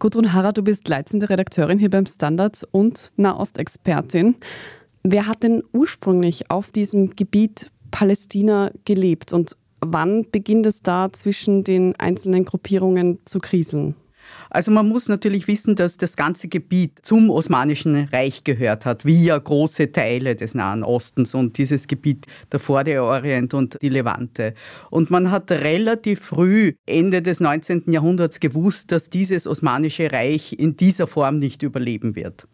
Gudrun Harrer, du bist leitende Redakteurin hier beim Standard und Nahostexpertin. Wer hat denn ursprünglich auf diesem Gebiet Palästina gelebt und wann beginnt es da zwischen den einzelnen Gruppierungen zu kriseln? Also man muss natürlich wissen, dass das ganze Gebiet zum Osmanischen Reich gehört hat, wie ja große Teile des Nahen Ostens und dieses Gebiet davor der Orient und die Levante. Und man hat relativ früh, Ende des 19. Jahrhunderts, gewusst, dass dieses Osmanische Reich in dieser Form nicht überleben wird.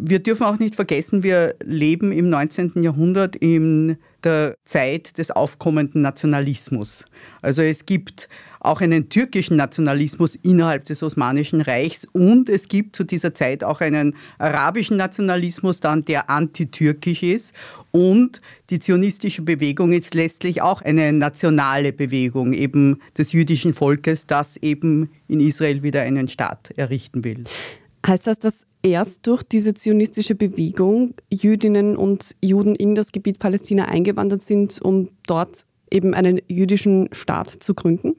Wir dürfen auch nicht vergessen, wir leben im 19. Jahrhundert in der Zeit des aufkommenden Nationalismus. Also es gibt auch einen türkischen Nationalismus innerhalb des Osmanischen Reichs und es gibt zu dieser Zeit auch einen arabischen Nationalismus dann, der antitürkisch ist und die zionistische Bewegung ist letztlich auch eine nationale Bewegung eben des jüdischen Volkes, das eben in Israel wieder einen Staat errichten will. Heißt das, dass erst durch diese zionistische Bewegung Jüdinnen und Juden in das Gebiet Palästina eingewandert sind, um dort eben einen jüdischen Staat zu gründen?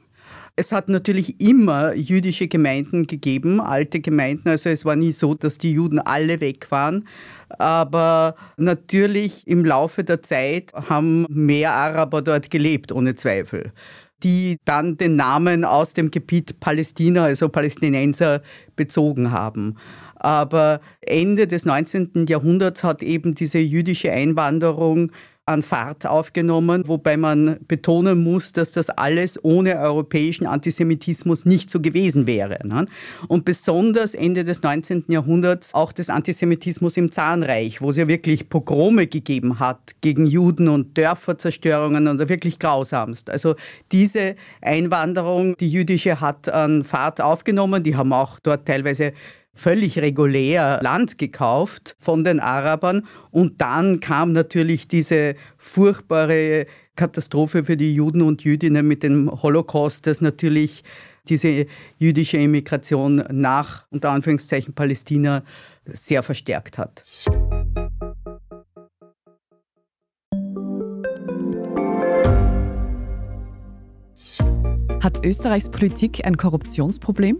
Es hat natürlich immer jüdische Gemeinden gegeben, alte Gemeinden. Also es war nie so, dass die Juden alle weg waren. Aber natürlich im Laufe der Zeit haben mehr Araber dort gelebt, ohne Zweifel die dann den Namen aus dem Gebiet Palästina, also Palästinenser, bezogen haben. Aber Ende des 19. Jahrhunderts hat eben diese jüdische Einwanderung an Fahrt aufgenommen, wobei man betonen muss, dass das alles ohne europäischen Antisemitismus nicht so gewesen wäre. Ne? Und besonders Ende des 19. Jahrhunderts auch des Antisemitismus im Zahnreich, wo es ja wirklich Pogrome gegeben hat gegen Juden und Dörferzerstörungen und wirklich grausamst. Also diese Einwanderung, die jüdische, hat an Fahrt aufgenommen. Die haben auch dort teilweise völlig regulär Land gekauft von den Arabern und dann kam natürlich diese furchtbare Katastrophe für die Juden und Jüdinnen mit dem Holocaust, das natürlich diese jüdische Immigration nach unter Anführungszeichen Palästina sehr verstärkt hat. Hat Österreichs Politik ein Korruptionsproblem?